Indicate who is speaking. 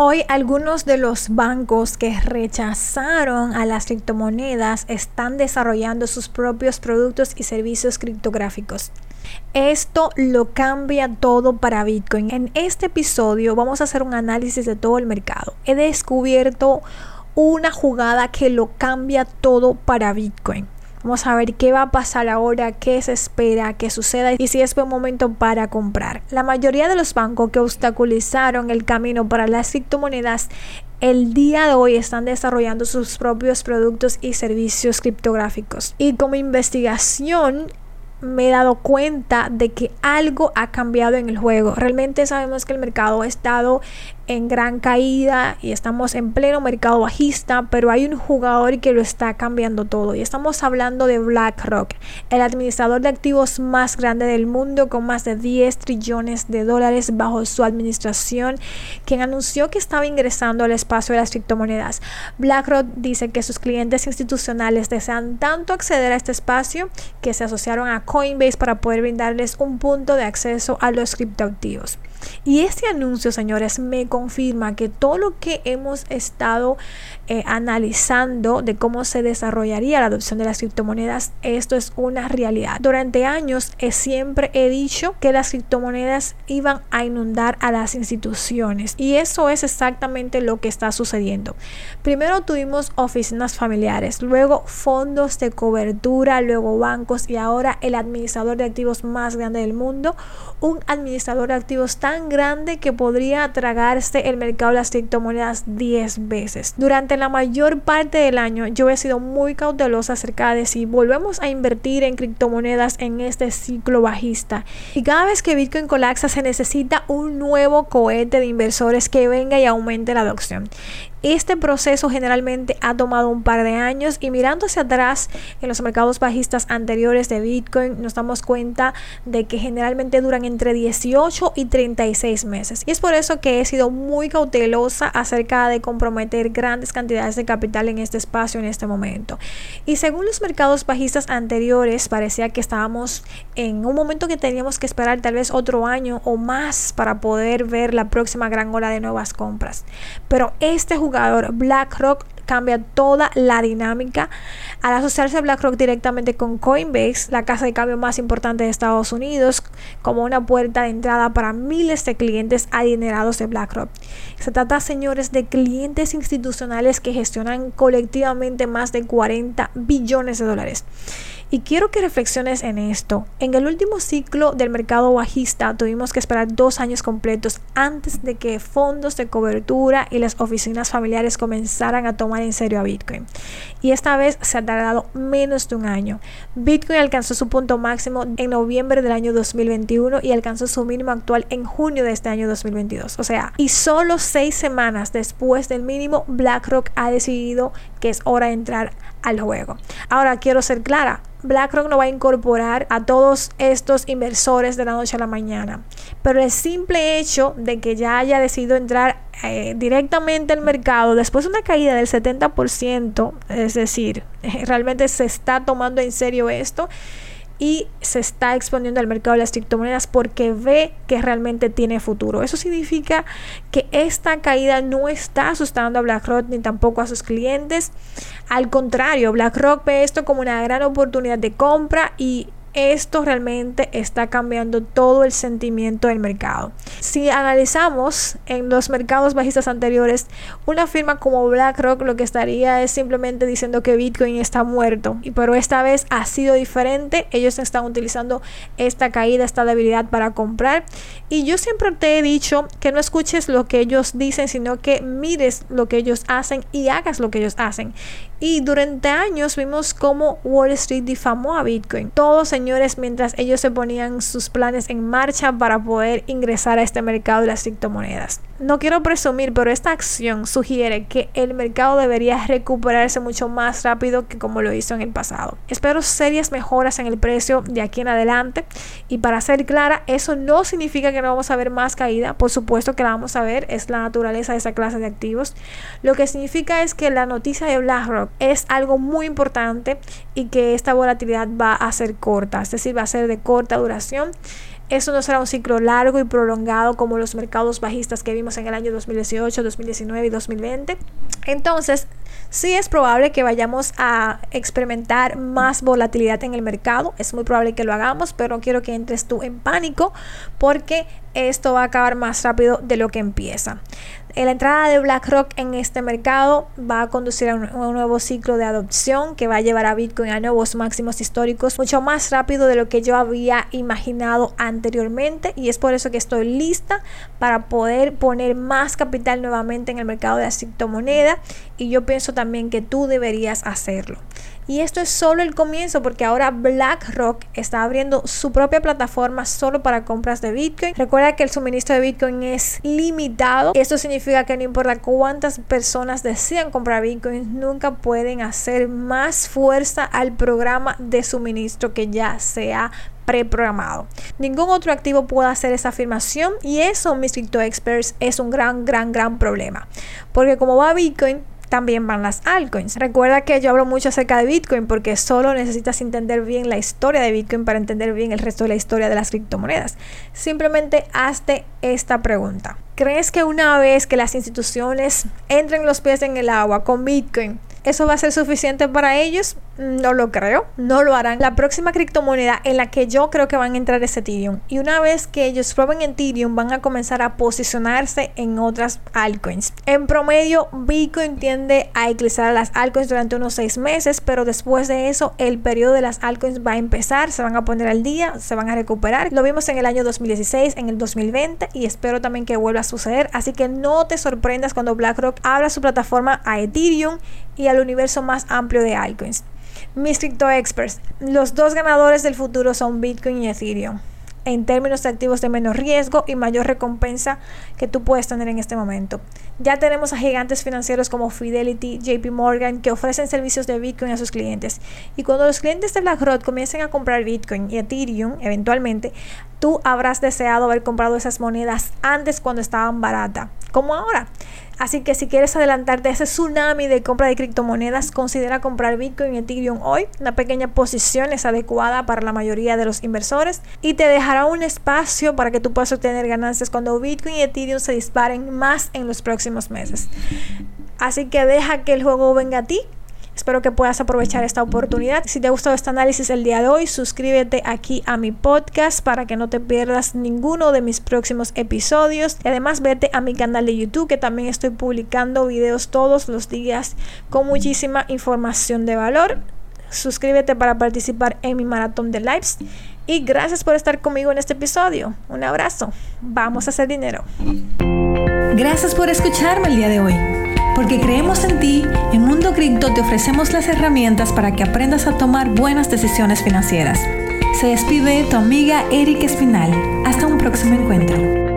Speaker 1: Hoy algunos de los bancos que rechazaron a las criptomonedas están desarrollando sus propios productos y servicios criptográficos. Esto lo cambia todo para Bitcoin. En este episodio vamos a hacer un análisis de todo el mercado. He descubierto una jugada que lo cambia todo para Bitcoin. Vamos a ver qué va a pasar ahora, qué se espera que suceda y si es buen momento para comprar. La mayoría de los bancos que obstaculizaron el camino para las criptomonedas el día de hoy están desarrollando sus propios productos y servicios criptográficos. Y como investigación me he dado cuenta de que algo ha cambiado en el juego. Realmente sabemos que el mercado ha estado en gran caída y estamos en pleno mercado bajista, pero hay un jugador que lo está cambiando todo. Y estamos hablando de BlackRock, el administrador de activos más grande del mundo con más de 10 trillones de dólares bajo su administración, quien anunció que estaba ingresando al espacio de las criptomonedas. BlackRock dice que sus clientes institucionales desean tanto acceder a este espacio que se asociaron a Coinbase para poder brindarles un punto de acceso a los criptoactivos. Y este anuncio, señores, me confirma que todo lo que hemos estado eh, analizando de cómo se desarrollaría la adopción de las criptomonedas, esto es una realidad. Durante años eh, siempre he dicho que las criptomonedas iban a inundar a las instituciones y eso es exactamente lo que está sucediendo. Primero tuvimos oficinas familiares, luego fondos de cobertura, luego bancos y ahora el administrador de activos más grande del mundo, un administrador de activos tan grande que podría tragarse el mercado de las criptomonedas 10 veces. Durante la mayor parte del año yo he sido muy cautelosa acerca de si volvemos a invertir en criptomonedas en este ciclo bajista. Y cada vez que Bitcoin colapsa se necesita un nuevo cohete de inversores que venga y aumente la adopción. Este proceso generalmente ha tomado un par de años y mirando hacia atrás en los mercados bajistas anteriores de Bitcoin nos damos cuenta de que generalmente duran entre 18 y 36 meses. Y es por eso que he sido muy cautelosa acerca de comprometer grandes cantidades de capital en este espacio en este momento. Y según los mercados bajistas anteriores parecía que estábamos en un momento que teníamos que esperar tal vez otro año o más para poder ver la próxima gran ola de nuevas compras. Pero este jugador BlackRock cambia toda la dinámica al asociarse BlackRock directamente con Coinbase, la casa de cambio más importante de Estados Unidos, como una puerta de entrada para miles de clientes adinerados de BlackRock. Se trata, señores, de clientes institucionales que gestionan colectivamente más de 40 billones de dólares. Y quiero que reflexiones en esto. En el último ciclo del mercado bajista tuvimos que esperar dos años completos antes de que fondos de cobertura y las oficinas familiares comenzaran a tomar en serio a Bitcoin. Y esta vez se ha tardado menos de un año. Bitcoin alcanzó su punto máximo en noviembre del año 2021 y alcanzó su mínimo actual en junio de este año 2022. O sea, y solo seis semanas después del mínimo, BlackRock ha decidido que es hora de entrar al juego. Ahora quiero ser clara, BlackRock no va a incorporar a todos estos inversores de la noche a la mañana. Pero el simple hecho de que ya haya decidido entrar eh, directamente al mercado después de una caída del 70%, es decir, realmente se está tomando en serio esto y se está exponiendo al mercado de las criptomonedas porque ve que realmente tiene futuro. Eso significa que esta caída no está asustando a BlackRock ni tampoco a sus clientes. Al contrario, BlackRock ve esto como una gran oportunidad de compra y esto realmente está cambiando todo el sentimiento del mercado. Si analizamos en los mercados bajistas anteriores, una firma como BlackRock lo que estaría es simplemente diciendo que Bitcoin está muerto. Pero esta vez ha sido diferente. Ellos están utilizando esta caída, esta debilidad para comprar. Y yo siempre te he dicho que no escuches lo que ellos dicen, sino que mires lo que ellos hacen y hagas lo que ellos hacen. Y durante años vimos cómo Wall Street difamó a Bitcoin. Todos, señores, mientras ellos se ponían sus planes en marcha para poder ingresar a este mercado de las criptomonedas. No quiero presumir, pero esta acción sugiere que el mercado debería recuperarse mucho más rápido que como lo hizo en el pasado. Espero serias mejoras en el precio de aquí en adelante. Y para ser clara, eso no significa que no vamos a ver más caída. Por supuesto que la vamos a ver, es la naturaleza de esa clase de activos. Lo que significa es que la noticia de BlackRock es algo muy importante y que esta volatilidad va a ser corta, es decir, va a ser de corta duración. Eso no será un ciclo largo y prolongado como los mercados bajistas que vimos en el año 2018, 2019 y 2020. Entonces, sí es probable que vayamos a experimentar más volatilidad en el mercado. Es muy probable que lo hagamos, pero no quiero que entres tú en pánico porque esto va a acabar más rápido de lo que empieza. La entrada de BlackRock en este mercado va a conducir a un, nuevo ciclo de adopción que va a llevar a Bitcoin a nuevos máximos históricos mucho más rápido de lo que yo había imaginado anteriormente y es por eso que estoy lista para poder poner más capital nuevamente en el mercado de la criptomoneda y yo pienso también que tú deberías hacerlo. Y esto es solo el comienzo porque ahora BlackRock está abriendo su propia plataforma solo para compras de Bitcoin. Recuerda que el suministro de Bitcoin es limitado. Esto significa que no importa cuántas personas desean comprar Bitcoin, nunca pueden hacer más fuerza al programa de suministro que ya sea preprogramado. Ningún otro activo puede hacer esa afirmación y eso, mis crypto experts, es un gran, gran, gran problema. Porque como va Bitcoin, también van las altcoins. Recuerda que yo hablo mucho acerca de Bitcoin porque solo necesitas entender bien la historia de Bitcoin para entender bien el resto de la historia de las criptomonedas. Simplemente hazte esta pregunta. ¿Crees que una vez que las instituciones entren los pies en el agua con Bitcoin, eso va a ser suficiente para ellos? No lo creo, no lo harán. La próxima criptomoneda en la que yo creo que van a entrar es Ethereum. Y una vez que ellos prueben Ethereum, van a comenzar a posicionarse en otras altcoins. En promedio, Bitcoin tiende a eclipsar a las altcoins durante unos seis meses, pero después de eso, el periodo de las altcoins va a empezar, se van a poner al día, se van a recuperar. Lo vimos en el año 2016, en el 2020 y espero también que vuelva a suceder. Así que no te sorprendas cuando BlackRock abra su plataforma a Ethereum y al universo más amplio de altcoins. Mis Crypto Experts, los dos ganadores del futuro son Bitcoin y Ethereum en términos de activos de menos riesgo y mayor recompensa que tú puedes tener en este momento. Ya tenemos a gigantes financieros como Fidelity, JP Morgan que ofrecen servicios de Bitcoin a sus clientes. Y cuando los clientes de BlackRock comiencen a comprar Bitcoin y Ethereum, eventualmente, tú habrás deseado haber comprado esas monedas antes cuando estaban baratas, como ahora. Así que si quieres adelantarte a ese tsunami de compra de criptomonedas, considera comprar Bitcoin y Ethereum hoy. Una pequeña posición es adecuada para la mayoría de los inversores y te dejará un espacio para que tú puedas obtener ganancias cuando Bitcoin y Ethereum se disparen más en los próximos meses. Así que deja que el juego venga a ti Espero que puedas aprovechar esta oportunidad. Si te ha gustado este análisis el día de hoy, suscríbete aquí a mi podcast para que no te pierdas ninguno de mis próximos episodios. Y además vete a mi canal de YouTube que también estoy publicando videos todos los días con muchísima información de valor. Suscríbete para participar en mi maratón de lives. Y gracias por estar conmigo en este episodio. Un abrazo. Vamos a hacer dinero.
Speaker 2: Gracias por escucharme el día de hoy. Porque creemos en ti, en Cripto te ofrecemos las herramientas para que aprendas a tomar buenas decisiones financieras. Se despide tu amiga Erika Espinal. Hasta un próximo encuentro.